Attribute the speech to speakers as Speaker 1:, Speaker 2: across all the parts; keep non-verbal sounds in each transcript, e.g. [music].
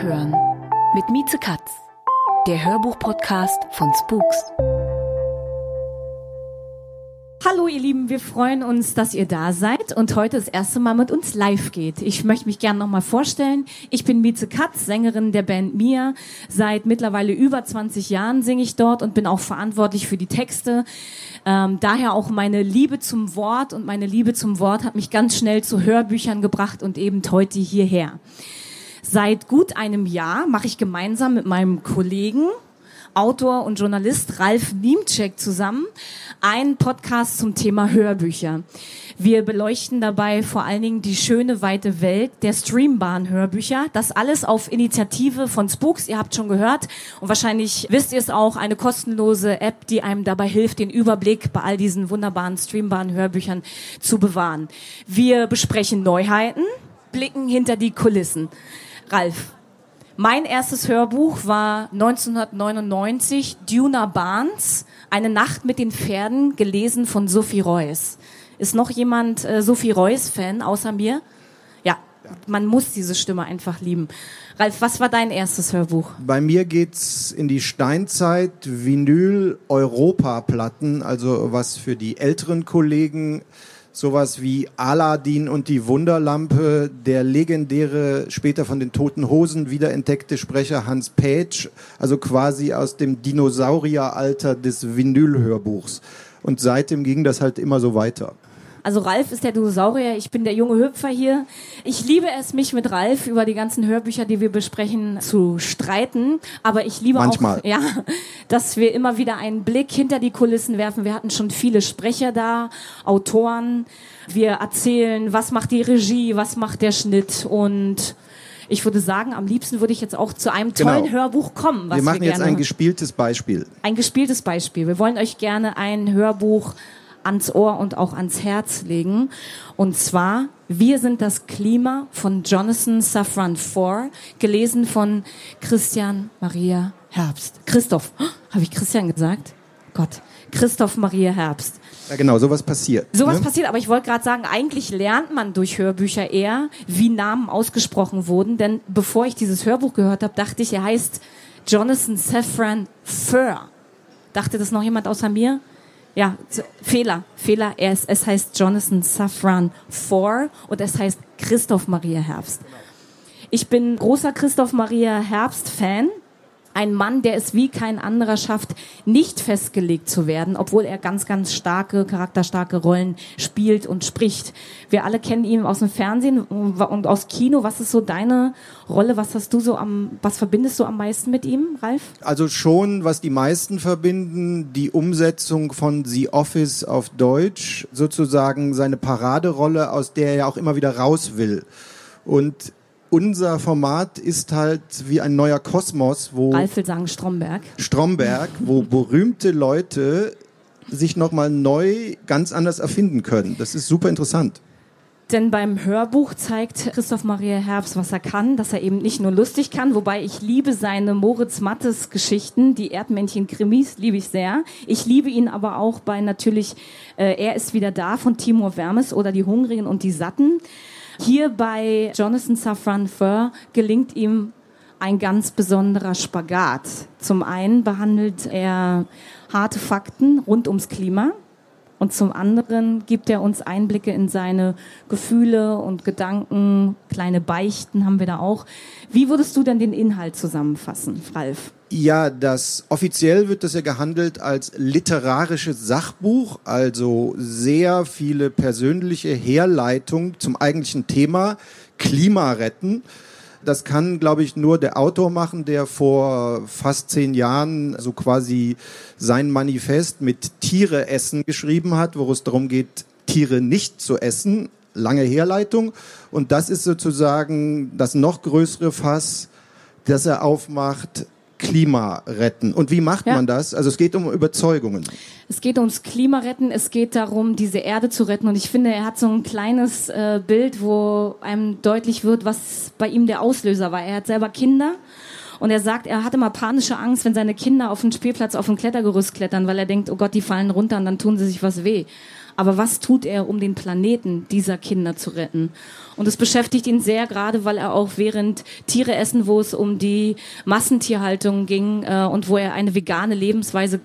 Speaker 1: Abhören mit Mieze Katz, der Hörbuch-Podcast von Spooks.
Speaker 2: Hallo ihr Lieben, wir freuen uns, dass ihr da seid und heute das erste Mal mit uns live geht. Ich möchte mich gerne nochmal vorstellen. Ich bin Mieze Katz, Sängerin der Band Mia. Seit mittlerweile über 20 Jahren singe ich dort und bin auch verantwortlich für die Texte. Ähm, daher auch meine Liebe zum Wort und meine Liebe zum Wort hat mich ganz schnell zu Hörbüchern gebracht und eben heute hierher. Seit gut einem Jahr mache ich gemeinsam mit meinem Kollegen Autor und Journalist Ralf Niemczek zusammen einen Podcast zum Thema Hörbücher. Wir beleuchten dabei vor allen Dingen die schöne weite Welt der streambaren Hörbücher. Das alles auf Initiative von Spooks. Ihr habt schon gehört und wahrscheinlich wisst ihr es auch, eine kostenlose App, die einem dabei hilft, den Überblick bei all diesen wunderbaren streambaren Hörbüchern zu bewahren. Wir besprechen Neuheiten, blicken hinter die Kulissen. Ralf, mein erstes Hörbuch war 1999 Duna Barnes, Eine Nacht mit den Pferden, gelesen von Sophie Reuss. Ist noch jemand äh, Sophie Reuss-Fan außer mir? Ja, man muss diese Stimme einfach lieben. Ralf, was war dein erstes Hörbuch?
Speaker 3: Bei mir geht's in die Steinzeit Vinyl Europa Platten, also was für die älteren Kollegen sowas wie Aladdin und die Wunderlampe, der legendäre, später von den Toten Hosen wiederentdeckte Sprecher Hans Pätsch, also quasi aus dem Dinosaurieralter des Vinylhörbuchs. Und seitdem ging das halt immer so weiter.
Speaker 2: Also Ralf ist der Dinosaurier, ich bin der junge Hüpfer hier. Ich liebe es, mich mit Ralf über die ganzen Hörbücher, die wir besprechen, zu streiten. Aber ich liebe
Speaker 3: Manchmal.
Speaker 2: auch, ja, dass wir immer wieder einen Blick hinter die Kulissen werfen. Wir hatten schon viele Sprecher da, Autoren. Wir erzählen, was macht die Regie, was macht der Schnitt und ich würde sagen, am liebsten würde ich jetzt auch zu einem tollen
Speaker 3: Genau.
Speaker 2: Hörbuch kommen. Was
Speaker 3: Wir machen
Speaker 2: wir
Speaker 3: jetzt ein gespieltes Beispiel.
Speaker 2: ein gespieltes Beispiel. Wir wollen euch gerne ein Hörbuch ans Ohr und auch ans Herz legen. Und zwar Wir sind das Klima von Jonathan Safran Foer, gelesen von Christian Maria Herbst. Christoph, oh, [gasps] habe ich Christian gesagt? Gott, Christoph Maria Herbst.
Speaker 3: Ja, genau, sowas passiert.
Speaker 2: Sowas
Speaker 3: ne?
Speaker 2: passiert, aber ich wollte gerade sagen, eigentlich lernt man durch Hörbücher eher, wie Namen ausgesprochen wurden. Denn bevor ich dieses Hörbuch gehört habe, dachte ich, er heißt Jonathan Safran Foer. Dachte das noch jemand außer mir? Ja, Fehler, Fehler. Er ist, es heißt Jonathan Safran Foer und es heißt Christoph Maria Herbst. Ich bin großer Christoph Maria Herbst-Fan. Ein Mann, der es wie kein anderer schafft, nicht festgelegt zu werden, obwohl er ganz, ganz starke, charakterstarke Rollen spielt und spricht. Wir alle kennen ihn aus dem Fernsehen und aus Kino. Was ist so deine Rolle? Was hast du so am, was verbindest du am meisten mit ihm, Ralf?
Speaker 3: Also schon, was die meisten verbinden, die Umsetzung von The Office auf Deutsch, sozusagen seine Paraderolle, aus der er ja auch immer wieder raus will. Und unser Format ist halt wie ein neuer Kosmos, wo
Speaker 2: Ralf will sagen Stromberg.
Speaker 3: Stromberg, wo berühmte Leute sich nochmal neu ganz anders erfinden können. Das ist super interessant.
Speaker 2: Denn beim Hörbuch zeigt Christoph Maria Herbst, was er kann, dass er eben nicht nur lustig kann, wobei ich liebe seine Moritz Mattes Geschichten, die Erdmännchen-Krimis, liebe ich sehr. Ich liebe ihn aber auch bei natürlich äh, Er ist wieder da von Timur Wermes oder Die Hungrigen und die Satten. Hier bei Jonathan Safran Foer gelingt ihm ein ganz besonderer Spagat. Zum einen behandelt er harte Fakten rund ums Klima. Und zum anderen gibt er uns Einblicke in seine Gefühle und Gedanken. Kleine Beichten haben wir da auch. Wie würdest du denn den Inhalt zusammenfassen, Ralf?
Speaker 3: Ja, das offiziell wird das ja gehandelt als literarisches Sachbuch, also sehr viele persönliche Herleitungen zum eigentlichen Thema Klima retten. Das kann, glaube ich, nur der Autor machen, der vor fast zehn Jahren so quasi sein Manifest mit Tiere essen geschrieben hat, wo es darum geht, Tiere nicht zu essen. Lange Herleitung. Und das ist sozusagen das noch größere Fass, das er aufmacht, Klima retten. Und wie macht ja. man das? Also es geht um Überzeugungen.
Speaker 2: Es geht ums Klimaretten, es geht darum, diese Erde zu retten. Und ich finde, er hat so ein kleines äh, Bild, wo einem deutlich wird, was bei ihm der Auslöser war. Er hat selber Kinder. Und er sagt, er hatte mal panische Angst, wenn seine Kinder auf dem Spielplatz auf dem Klettergerüst klettern, weil er denkt, oh Gott, die fallen runter und dann tun sie sich was weh. Aber was tut er, um den Planeten dieser Kinder zu retten? Und es beschäftigt ihn sehr, gerade weil er auch während Tiere essen, wo es um die Massentierhaltung ging äh, und wo er eine vegane Lebensweise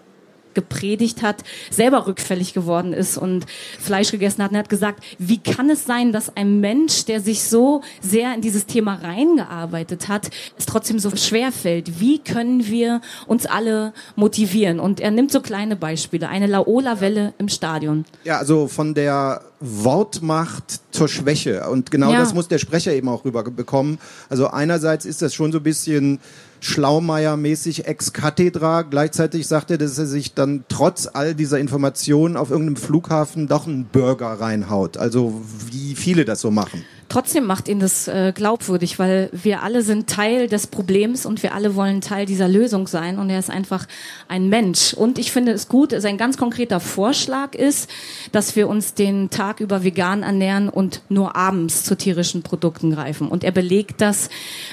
Speaker 2: gepredigt hat, selber rückfällig geworden ist und Fleisch gegessen hat und er hat gesagt, wie kann es sein, dass ein Mensch, der sich so sehr in dieses Thema reingearbeitet hat, es trotzdem so schwer fällt? Wie können wir uns alle motivieren? Und er nimmt so kleine Beispiele, eine Laola-Welle im Stadion.
Speaker 3: Ja, also von der Wortmacht zur Schwäche. Und genau ja. das muss der Sprecher eben auch rüberbekommen. Also einerseits ist das schon so ein bisschen Schlaumeier-mäßig ex cathedra. Gleichzeitig sagt er, dass er sich dann trotz all dieser Informationen auf irgendeinem Flughafen doch einen Burger reinhaut. Also wie viele das so machen.
Speaker 2: Trotzdem macht ihn das äh, glaubwürdig, weil wir alle sind Teil des Problems und wir alle wollen Teil dieser Lösung sein und er ist einfach ein Mensch. Und ich finde es gut, sein ganz konkreter Vorschlag ist, dass wir uns den Tag über vegan ernähren und nur abends zu tierischen Produkten greifen. Und er belegt das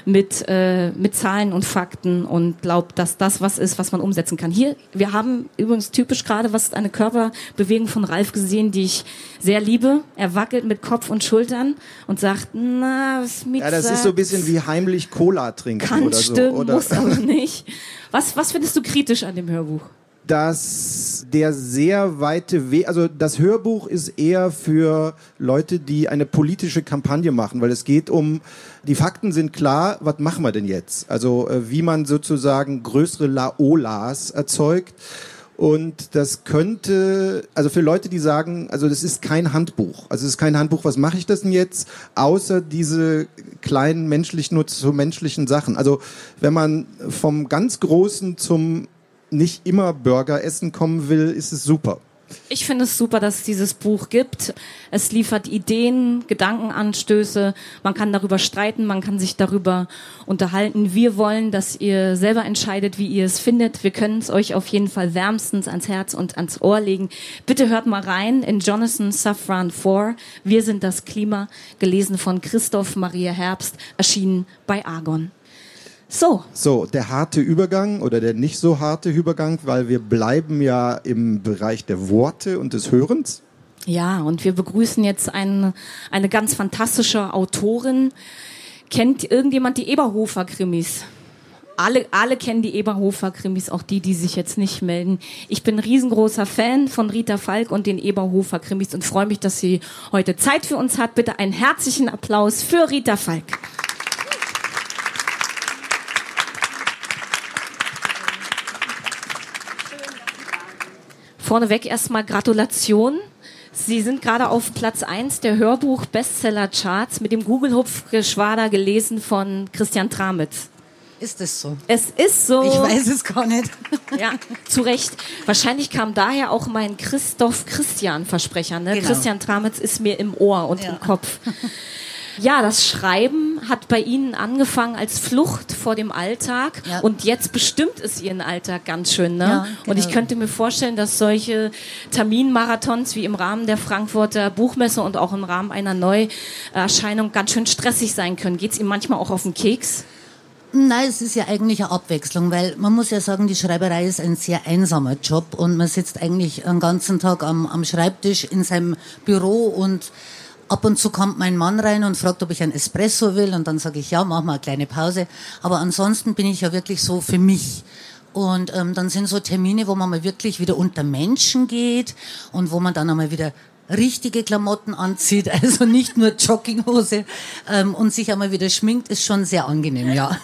Speaker 2: mit, äh, mit Zahlen und Fakten und glaubt, dass das was ist, was man umsetzen kann. Hier, wir haben übrigens typisch gerade was eine Körperbewegung von Ralf gesehen, die ich sehr liebe. Er wackelt mit Kopf und Schultern und sagt, na, was
Speaker 3: mit Ja, das ist so ein bisschen wie heimlich Cola trinken
Speaker 2: Kann
Speaker 3: oder
Speaker 2: stimmen,
Speaker 3: so. Oder?
Speaker 2: muss aber [laughs] nicht. Was, was findest du kritisch an dem Hörbuch?
Speaker 3: dass der sehr weite Weg, also das Hörbuch ist eher für Leute, die eine politische Kampagne machen, weil es geht um, die Fakten sind klar, was machen wir denn jetzt? Also äh, wie man sozusagen größere Laolas erzeugt und das könnte, also für Leute, die sagen, also das ist kein Handbuch. Also es ist kein Handbuch, was mache ich das denn jetzt? Außer diese kleinen menschlichen, nur zu menschlichen Sachen. Also wenn man vom ganz Großen zum nicht immer Burger essen kommen will, ist es super.
Speaker 2: Ich finde es super, dass es dieses Buch gibt. Es liefert Ideen, Gedankenanstöße. Man kann darüber streiten, man kann sich darüber unterhalten. Wir wollen, dass ihr selber entscheidet, wie ihr es findet. Wir können es euch auf jeden Fall wärmstens ans Herz und ans Ohr legen. Bitte hört mal rein in Jonathan Safran 4. Wir sind das Klima, gelesen von Christoph Maria Herbst, erschienen bei Argon. So.
Speaker 3: So, der harte Übergang oder der nicht so harte Übergang, weil wir bleiben ja im Bereich der Worte und des Hörens.
Speaker 2: Ja, und wir begrüßen jetzt eine, eine ganz fantastische Autorin. Kennt irgendjemand die Eberhofer-Krimis? Alle, alle kennen die Eberhofer-Krimis, auch die, die sich jetzt nicht melden. Ich bin ein riesengroßer Fan von Rita Falk und den Eberhofer-Krimis und freue mich, dass sie heute Zeit für uns hat. Bitte einen herzlichen Applaus für Rita Falk. Vorneweg erstmal Gratulation. Sie sind gerade auf Platz 1 der Hörbuch-Bestseller-Charts mit dem Google-Hupf-Geschwader gelesen von Christian Tramitz.
Speaker 4: Ist es so?
Speaker 2: Es ist so.
Speaker 4: Ich weiß es gar nicht. [laughs]
Speaker 2: Ja, zu Recht. Wahrscheinlich kam daher auch mein Christoph Christian Versprecher. Ne? Genau. Christian Tramitz ist mir im Ohr und ja. im Kopf. [laughs] Ja, das Schreiben hat bei Ihnen angefangen als Flucht vor dem Alltag ja. und jetzt bestimmt es Ihren Alltag ganz schön. Ne? Ja, genau. Und ich genau. könnte mir vorstellen, dass solche Terminmarathons wie im Rahmen der Frankfurter Buchmesse und auch im Rahmen einer Neuerscheinung ganz schön stressig sein können. Geht es Ihnen manchmal auch auf den Keks?
Speaker 4: Nein, es ist ja eigentlich eine Abwechslung, weil man muss ja sagen, die Schreiberei ist ein sehr einsamer Job und man sitzt eigentlich den ganzen Tag am, am Schreibtisch in seinem Büro und Ab und zu kommt mein Mann rein und fragt, ob ich ein Espresso will und dann sage ich, ja, mach mal eine kleine Pause. Aber ansonsten bin ich ja wirklich so für mich. Und ähm, dann sind so Termine, wo man mal wirklich wieder unter Menschen geht und wo man dann einmal wieder richtige Klamotten anzieht, [laughs] also nicht nur Jogginghose ähm, und sich einmal wieder schminkt, ist schon sehr angenehm, ja.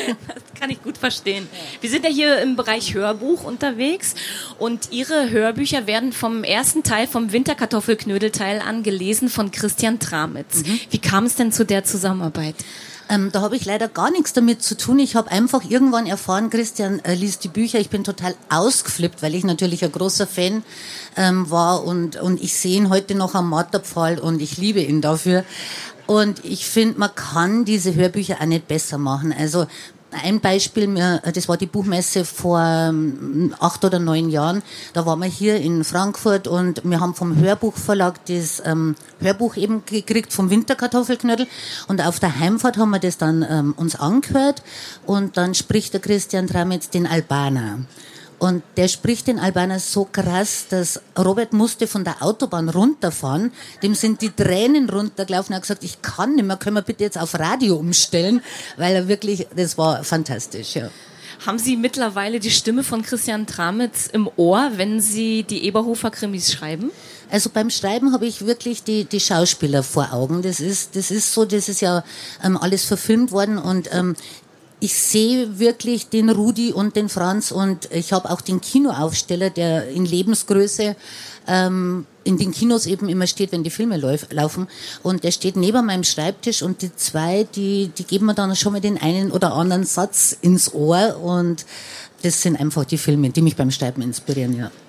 Speaker 4: [laughs]
Speaker 2: Das kann ich gut verstehen. Wir sind ja hier im Bereich Hörbuch unterwegs und Ihre Hörbücher werden vom ersten Teil, vom Winterkartoffelknödelteil an gelesen von Christian Tramitz. Mhm. Wie kam es denn zu der Zusammenarbeit?
Speaker 4: Ähm, da habe ich leider gar nichts damit zu tun. Ich habe einfach irgendwann erfahren, Christian äh, liest die Bücher. Ich bin total ausgeflippt, weil ich natürlich ein großer Fan ähm, war und, und ich sehe ihn heute noch am Marterpfahl und ich liebe ihn dafür. Und ich finde, man kann diese Hörbücher auch nicht besser machen. Also ein Beispiel, das war die Buchmesse vor ähm, acht oder neun Jahren. Da waren wir hier in Frankfurt und wir haben vom Hörbuchverlag das ähm, Hörbuch eben gekriegt vom Winterkartoffelknödel. Und auf der Heimfahrt haben wir das dann ähm, uns angehört und dann spricht der Christian Tramitz den Albaner. Und der spricht den Albaner so krass, dass Robert musste von der Autobahn runterfahren. Dem sind die Tränen runtergelaufen. Er hat gesagt, ich kann nicht mehr, können wir bitte jetzt auf Radio umstellen? Weil er wirklich, das war fantastisch, ja.
Speaker 2: Haben Sie mittlerweile die Stimme von Christian Tramitz im Ohr, wenn Sie die Eberhofer-Krimis schreiben?
Speaker 4: Also beim Schreiben habe ich wirklich die, die Schauspieler vor Augen. Das ist, das ist so, das ist ja ähm, alles verfilmt worden und ähm, ich sehe wirklich den Rudi und den Franz und ich habe auch den Kinoaufsteller, der in Lebensgröße ähm, in den Kinos eben immer steht, wenn die Filme lauf, laufen. Und der steht neben meinem Schreibtisch und die zwei, die, die geben mir dann schon mal den einen oder anderen Satz ins Ohr und das sind einfach die Filme, die mich beim Schreiben inspirieren, ja.
Speaker 2: Ja.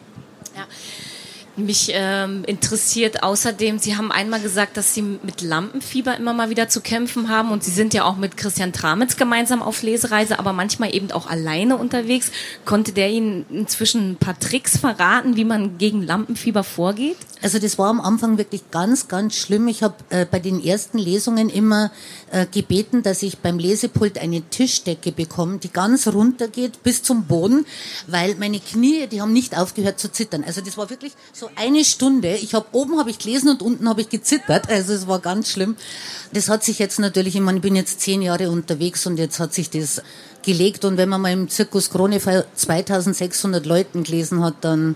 Speaker 2: Mich ähm, interessiert außerdem, Sie haben einmal gesagt, dass Sie mit Lampenfieber immer mal wieder zu kämpfen haben und Sie sind ja auch mit Christian Tramitz gemeinsam auf Lesereise, aber manchmal eben auch alleine unterwegs. Konnte der Ihnen inzwischen ein paar Tricks verraten, wie man gegen Lampenfieber vorgeht?
Speaker 4: Also das war am Anfang wirklich ganz, ganz schlimm. Ich habe äh, bei den ersten Lesungen immer äh, gebeten, dass ich beim Lesepult eine Tischdecke bekomme, die ganz runter geht bis zum Boden, weil meine Knie, die haben nicht aufgehört zu zittern. Also das war wirklich so eine Stunde. Ich habe oben habe ich gelesen und unten habe ich gezittert. Also es war ganz schlimm. Das hat sich jetzt natürlich, ich meine, ich bin jetzt zehn Jahre unterwegs und jetzt hat sich das gelegt. Und wenn man mal im Zirkus Krone 2600 Leuten gelesen hat, dann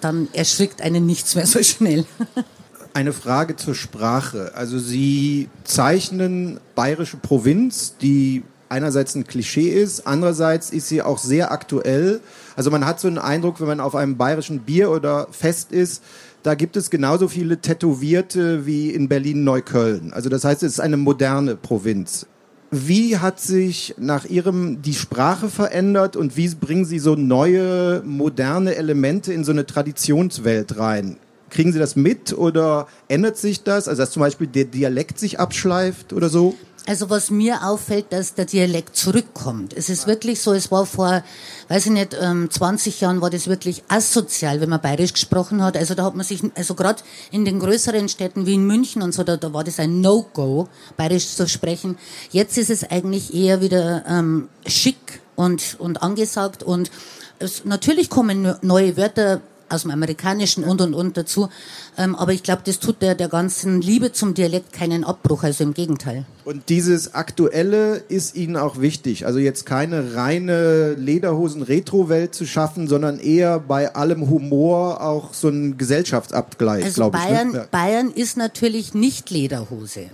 Speaker 4: dann erschrickt einen nichts mehr so schnell. [laughs]
Speaker 3: Eine Frage zur Sprache. Also Sie zeichnen bayerische Provinz, die einerseits ein Klischee ist, andererseits ist sie auch sehr aktuell. Also man hat so einen Eindruck, wenn man auf einem bayerischen Bier oder Fest ist, da gibt es genauso viele Tätowierte wie in Berlin-Neukölln. Also das heißt, es ist eine moderne Provinz. Wie hat sich nach Ihrem die Sprache verändert und wie bringen Sie so neue, moderne Elemente in so eine Traditionswelt rein? Kriegen Sie das mit oder ändert sich das? Also dass zum Beispiel der Dialekt sich abschleift oder so?
Speaker 4: Also was mir auffällt, dass der Dialekt zurückkommt. Es ist wirklich so, es war vor, weiß ich nicht, 20 ähm, Jahren war das wirklich asozial, wenn man bayerisch gesprochen hat. Also da hat man sich, also gerade in den größeren Städten wie in München und so, da, da war das ein No-Go, bayerisch zu sprechen. Jetzt ist es eigentlich eher wieder ähm, schick und, und angesagt und es, natürlich kommen neue Wörter aus dem Amerikanischen und und und dazu. Ähm, aber ich glaube, das tut der, der ganzen Liebe zum Dialekt keinen Abbruch, also im Gegenteil.
Speaker 3: Und dieses Aktuelle ist Ihnen auch wichtig. Also jetzt keine reine Lederhosen-Retro-Welt zu schaffen, sondern eher bei allem Humor auch so ein Gesellschaftsabgleich,
Speaker 4: also
Speaker 3: glaube
Speaker 4: ich. Bayern,
Speaker 3: ne?
Speaker 4: Bayern ist natürlich nicht Lederhose.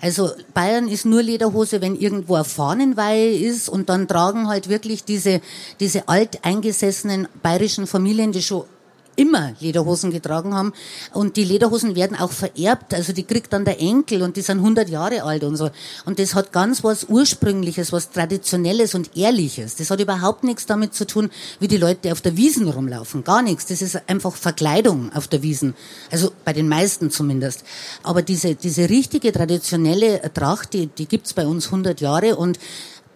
Speaker 4: Also Bayern ist nur Lederhose, wenn irgendwo eine Fahnenweihe ist und dann tragen halt wirklich diese, diese alteingesessenen bayerischen Familien, die schon immer Lederhosen getragen haben. Und die Lederhosen werden auch vererbt. Also die kriegt dann der Enkel und die sind 100 Jahre alt und so. Und das hat ganz was Ursprüngliches, was Traditionelles und Ehrliches. Das hat überhaupt nichts damit zu tun, wie die Leute auf der Wiesen rumlaufen. Gar nichts. Das ist einfach Verkleidung auf der Wiesen. Also bei den meisten zumindest. Aber diese, diese richtige traditionelle Tracht, die, die gibt's bei uns 100 Jahre und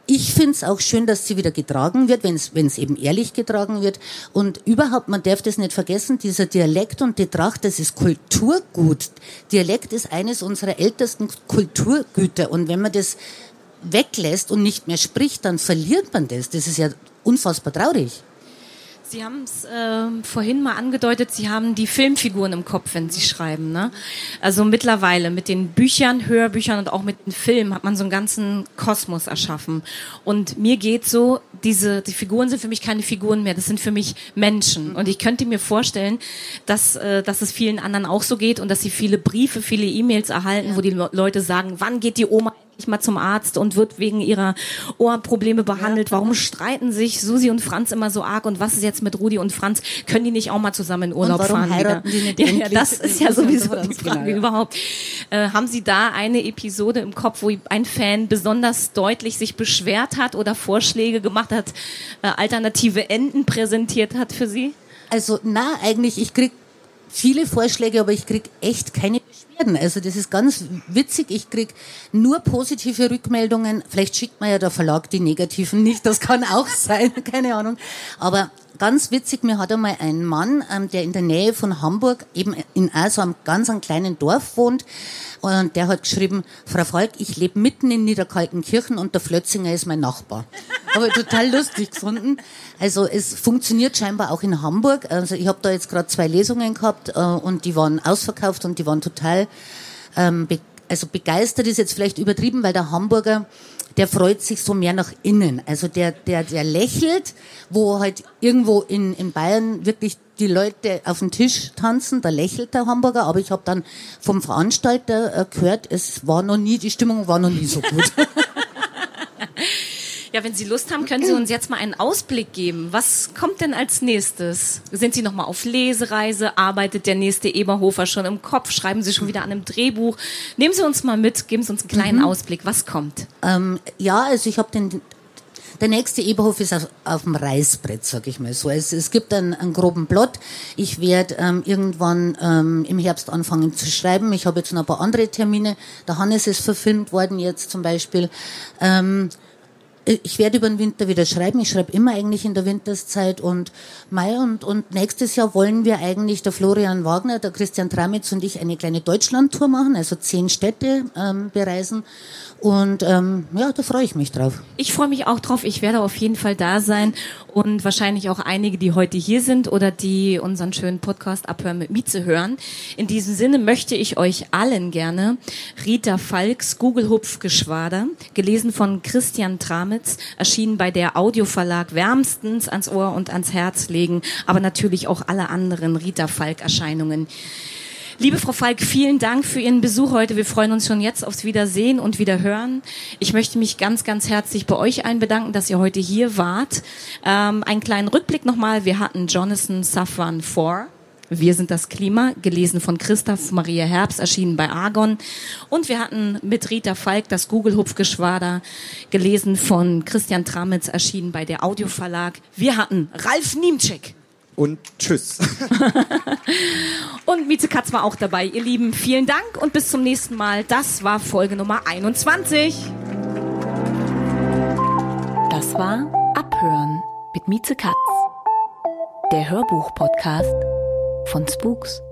Speaker 4: ich finde es auch schön, dass sie wieder getragen wird, wenn es eben ehrlich getragen wird. Und überhaupt, man darf das nicht vergessen, dieser Dialekt und die Tracht, das ist Kulturgut. Dialekt ist eines unserer ältesten Kulturgüter. Und wenn man das weglässt und nicht mehr spricht, dann verliert man das. Das ist ja unfassbar traurig.
Speaker 2: Sie haben es äh, vorhin mal angedeutet, Sie haben die Filmfiguren im Kopf, wenn Sie schreiben. Ne? Also mittlerweile mit den Büchern, Hörbüchern und auch mit den Filmen hat man so einen ganzen Kosmos erschaffen. Und mir geht so, diese die Figuren sind für mich keine Figuren mehr, das sind für mich Menschen. Und ich könnte mir vorstellen, dass, äh, dass es vielen anderen auch so geht und dass Sie viele Briefe, viele E-Mails erhalten, wo die Leute sagen, wann geht die Oma nicht mal zum Arzt und wird wegen ihrer Ohrprobleme behandelt. Warum streiten sich Susi und Franz immer so arg und was ist jetzt mit Rudi und Franz? Können die nicht auch mal zusammen in Urlaub
Speaker 4: Und warum
Speaker 2: fahren?
Speaker 4: heiraten
Speaker 2: wieder?
Speaker 4: die nicht
Speaker 2: ja,
Speaker 4: endlich?
Speaker 2: das ist ja sowieso
Speaker 4: Genau,
Speaker 2: die Frage
Speaker 4: ja.
Speaker 2: überhaupt. Äh, haben Sie da eine Episode im Kopf, wo ein Fan besonders deutlich sich beschwert hat oder Vorschläge gemacht hat, äh, alternative Enden präsentiert hat für Sie?
Speaker 4: Also na, eigentlich, ich krieg viele Vorschläge, aber ich krieg echt keine Beschwerden. Also das ist ganz witzig. Ich krieg nur positive Rückmeldungen. Vielleicht schickt mir ja der Verlag die negativen nicht. Das kann auch [laughs] sein, keine Ahnung. Aber ganz witzig, mir hat einmal ein Mann, ähm, der in der Nähe von Hamburg, eben in auch so einem ganz einem kleinen Dorf wohnt, und der hat geschrieben, Frau Falk, ich lebe mitten in Niederkaltenkirchen und der Flötzinger ist mein Nachbar. [laughs] Habe ich total lustig gefunden. Also es funktioniert scheinbar auch in Hamburg. Also ich habe da jetzt gerade zwei Lesungen gehabt äh, und die waren ausverkauft und die waren total ähm, be also begeistert ist jetzt vielleicht übertrieben, weil der Hamburger, der freut sich so mehr nach innen. Also der, der, der lächelt, wo halt irgendwo in, in Bayern wirklich die Leute auf den Tisch tanzen, da lächelt der Hamburger, aber ich habe dann vom Veranstalter äh, gehört, es war noch nie, die Stimmung war noch nie so gut. [laughs]
Speaker 2: Ja, wenn Sie Lust haben, können Sie uns jetzt mal einen Ausblick geben. Was kommt denn als nächstes? Sind Sie noch mal auf Lesereise? Arbeitet der nächste Eberhofer schon im Kopf? Schreiben Sie schon wieder an einem Drehbuch? Nehmen Sie uns mal mit, geben Sie uns einen kleinen Ausblick. Was kommt?
Speaker 4: Ähm, ja, also ich habe den. Der nächste Eberhof ist auf, auf dem Reißbrett, sag ich mal so. Es, es gibt einen, einen groben Plot. Ich werde ähm, irgendwann ähm, im Herbst anfangen zu schreiben. Ich habe jetzt noch ein paar andere Termine. Der Hannes ist verfilmt worden jetzt zum Beispiel. Ähm, ich werde über den Winter wieder schreiben. Ich schreibe immer eigentlich in der Winterszeit und Mai und, und nächstes Jahr wollen wir eigentlich der Florian Wagner, der Christian Tramitz und ich eine kleine Deutschlandtour machen, also zehn Städte ähm, bereisen. Und ähm, ja, da freue ich mich drauf.
Speaker 2: Ich freue mich auch drauf. Ich werde auf jeden Fall da sein und wahrscheinlich auch einige, die heute hier sind oder die unseren schönen Podcast Abhören mit Mieze hören. In diesem Sinne möchte ich euch allen gerne Rita Falks Gugelhupfgeschwader, gelesen von Christian Tramitz, erschienen bei der Audioverlag wärmstens ans Ohr und ans Herz legen, aber natürlich auch alle anderen Rita Falk Erscheinungen. Liebe Frau Falk, vielen Dank für Ihren Besuch heute. Wir freuen uns schon jetzt aufs Wiedersehen und Wiederhören. Ich möchte mich ganz, ganz herzlich bei euch allen bedanken, dass ihr heute hier wart. Ähm, einen kleinen Rückblick nochmal. Wir hatten Jonathan Safwan 4. Wir sind das Klima, gelesen von Christoph Maria Herbst, erschienen bei Argon. Und wir hatten mit Rita Falk das Google-Hupfgeschwader, gelesen von Christian Tramitz, erschienen bei der Audioverlag. Wir hatten Ralf Niemczyk.
Speaker 3: Und tschüss. [laughs]
Speaker 2: Und Mieze Katz war auch dabei. Ihr Lieben, vielen Dank und bis zum nächsten Mal. Das war Folge Nummer 21.
Speaker 1: Das war Abhören mit Mieze Katz, der Hörbuch-Podcast von Spooks.